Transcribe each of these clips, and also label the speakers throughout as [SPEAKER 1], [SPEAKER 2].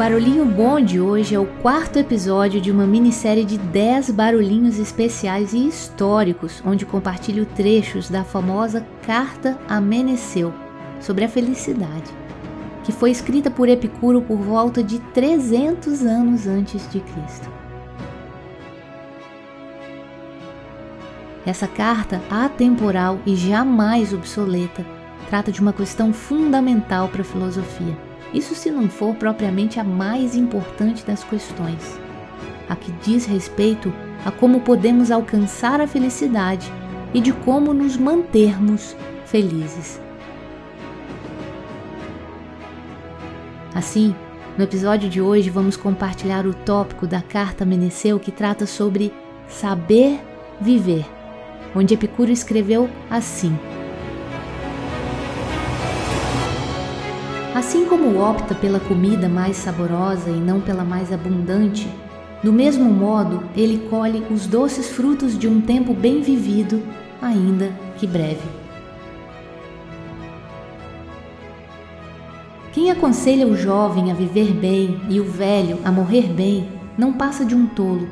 [SPEAKER 1] Barulhinho Bom de hoje é o quarto episódio de uma minissérie de 10 barulhinhos especiais e históricos, onde compartilho trechos da famosa Carta a Meneceu sobre a felicidade, que foi escrita por Epicuro por volta de 300 anos antes de Cristo. Essa carta atemporal e jamais obsoleta trata de uma questão fundamental para a filosofia isso se não for propriamente a mais importante das questões, a que diz respeito a como podemos alcançar a felicidade e de como nos mantermos felizes. Assim, no episódio de hoje vamos compartilhar o tópico da carta Meneceu que trata sobre saber viver, onde Epicuro escreveu assim: Assim como opta pela comida mais saborosa e não pela mais abundante, do mesmo modo ele colhe os doces frutos de um tempo bem vivido, ainda que breve. Quem aconselha o jovem a viver bem e o velho a morrer bem não passa de um tolo,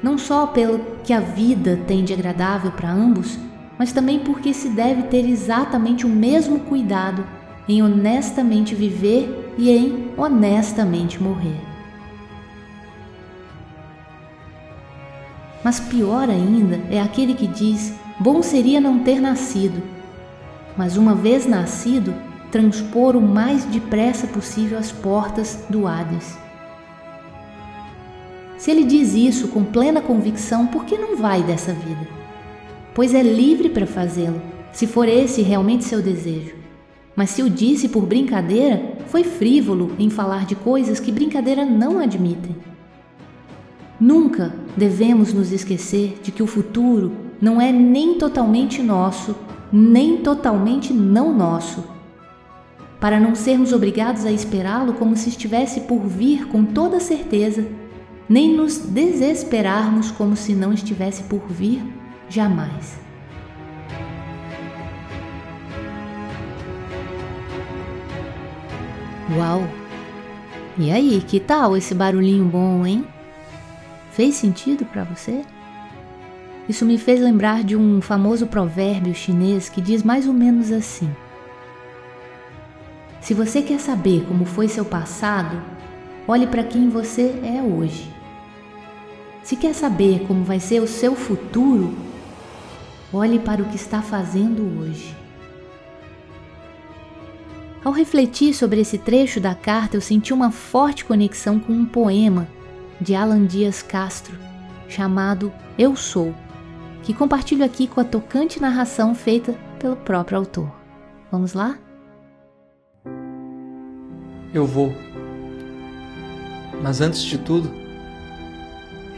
[SPEAKER 1] não só pelo que a vida tem de agradável para ambos, mas também porque se deve ter exatamente o mesmo cuidado em honestamente viver e em honestamente morrer. Mas pior ainda é aquele que diz: bom seria não ter nascido, mas uma vez nascido, transpor o mais depressa possível as portas do Hades. Se ele diz isso com plena convicção, por que não vai dessa vida? Pois é livre para fazê-lo, se for esse realmente seu desejo. Mas se o disse por brincadeira, foi frívolo em falar de coisas que brincadeira não admitem. Nunca devemos nos esquecer de que o futuro não é nem totalmente nosso, nem totalmente não nosso. Para não sermos obrigados a esperá-lo como se estivesse por vir com toda certeza, nem nos desesperarmos como se não estivesse por vir jamais. Uau! E aí, que tal esse barulhinho bom, hein? Fez sentido para você? Isso me fez lembrar de um famoso provérbio chinês que diz mais ou menos assim: Se você quer saber como foi seu passado, olhe para quem você é hoje. Se quer saber como vai ser o seu futuro, olhe para o que está fazendo hoje. Ao refletir sobre esse trecho da carta, eu senti uma forte conexão com um poema de Alan Dias Castro chamado Eu Sou, que compartilho aqui com a tocante narração feita pelo próprio autor. Vamos lá?
[SPEAKER 2] Eu vou. Mas antes de tudo,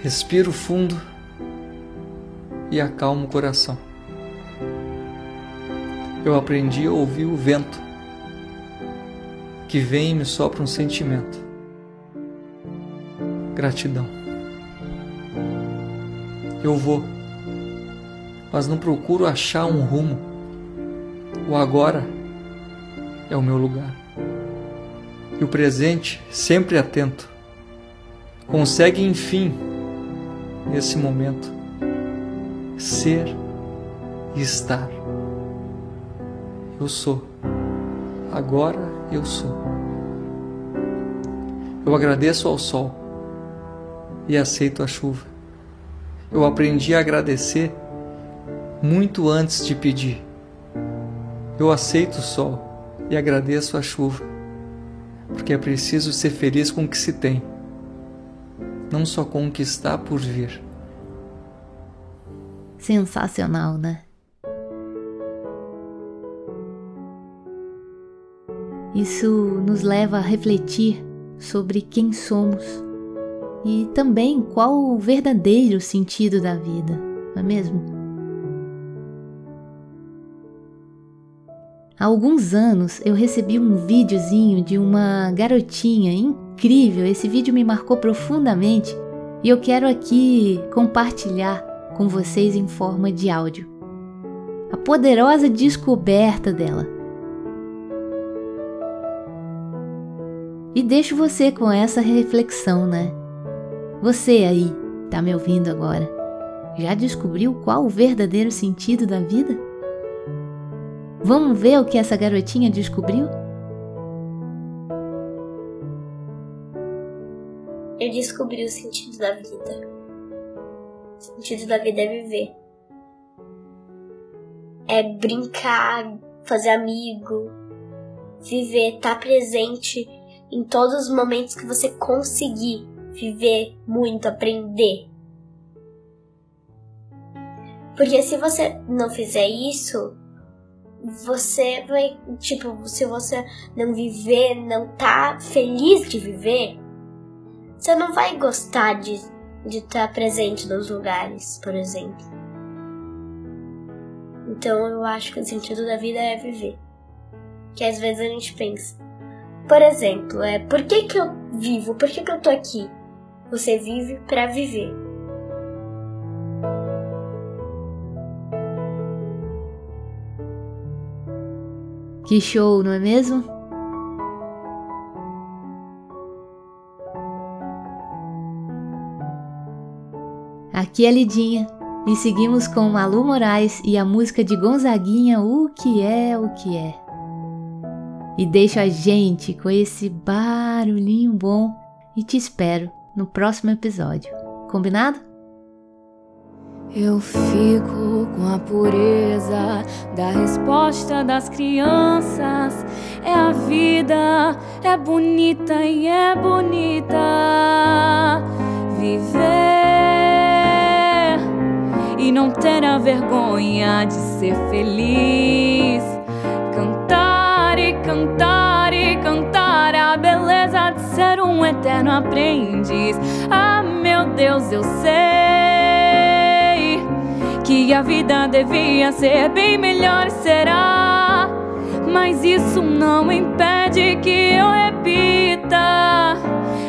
[SPEAKER 2] respiro fundo e acalmo o coração. Eu aprendi a ouvir o vento que vem e me sopra um sentimento. Gratidão. Eu vou, mas não procuro achar um rumo. O agora é o meu lugar. E o presente, sempre atento, consegue enfim, nesse momento, ser e estar. Eu sou, agora eu sou. Eu agradeço ao sol e aceito a chuva. Eu aprendi a agradecer muito antes de pedir. Eu aceito o sol e agradeço a chuva, porque é preciso ser feliz com o que se tem, não só com o que está por vir.
[SPEAKER 1] Sensacional, né? Isso nos leva a refletir sobre quem somos e também qual o verdadeiro sentido da vida, não é mesmo? Há alguns anos eu recebi um videozinho de uma garotinha incrível. Esse vídeo me marcou profundamente e eu quero aqui compartilhar com vocês em forma de áudio. A poderosa descoberta dela. E deixo você com essa reflexão, né? Você aí, tá me ouvindo agora? Já descobriu qual o verdadeiro sentido da vida? Vamos ver o que essa garotinha descobriu?
[SPEAKER 3] Eu descobri o sentido da vida. O sentido da vida é viver. É brincar, fazer amigo, viver, estar tá presente em todos os momentos que você conseguir viver muito, aprender. Porque se você não fizer isso, você vai, tipo, se você não viver, não tá feliz de viver, você não vai gostar de de estar presente nos lugares, por exemplo. Então eu acho que o sentido da vida é viver. Que às vezes a gente pensa, por exemplo, é por que, que eu vivo? Por que, que eu tô aqui? Você vive para viver.
[SPEAKER 1] Que show, não é mesmo? Aqui é Lidinha e seguimos com Malu Moraes e a música de Gonzaguinha O que é o que é. E deixo a gente com esse barulhinho bom e te espero no próximo episódio. Combinado?
[SPEAKER 4] Eu fico com a pureza da resposta das crianças. É a vida, é bonita e é bonita. Viver e não ter a vergonha de ser feliz. Cantar e cantar a beleza de ser um eterno aprendiz. Ah, meu Deus, eu sei que a vida devia ser bem melhor, será? Mas isso não impede que eu repita.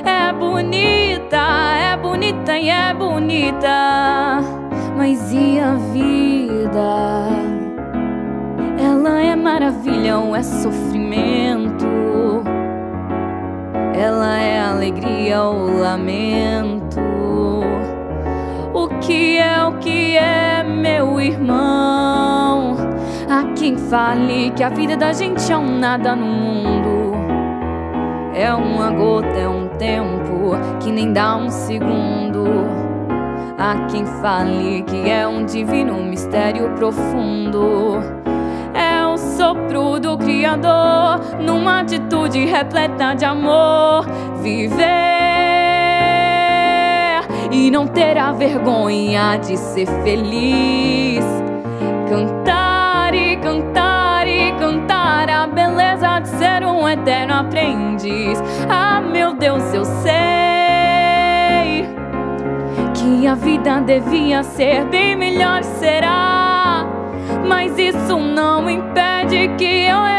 [SPEAKER 4] É bonita, é bonita e é bonita. Mas e a vida? Ela é maravilha ou é sofrimento? Ela é alegria ou lamento? O que é o que é, meu irmão? Há quem fale que a vida da gente é um nada no mundo. É uma gota, é um tempo que nem dá um segundo. Há quem fale que é um divino mistério profundo. Sopro do Criador numa atitude repleta de amor. Viver e não ter a vergonha de ser feliz. Cantar e cantar e cantar a beleza de ser um eterno aprendiz. Ah, meu Deus, eu sei que a vida devia ser bem melhor, será? Mas isso não impede que eu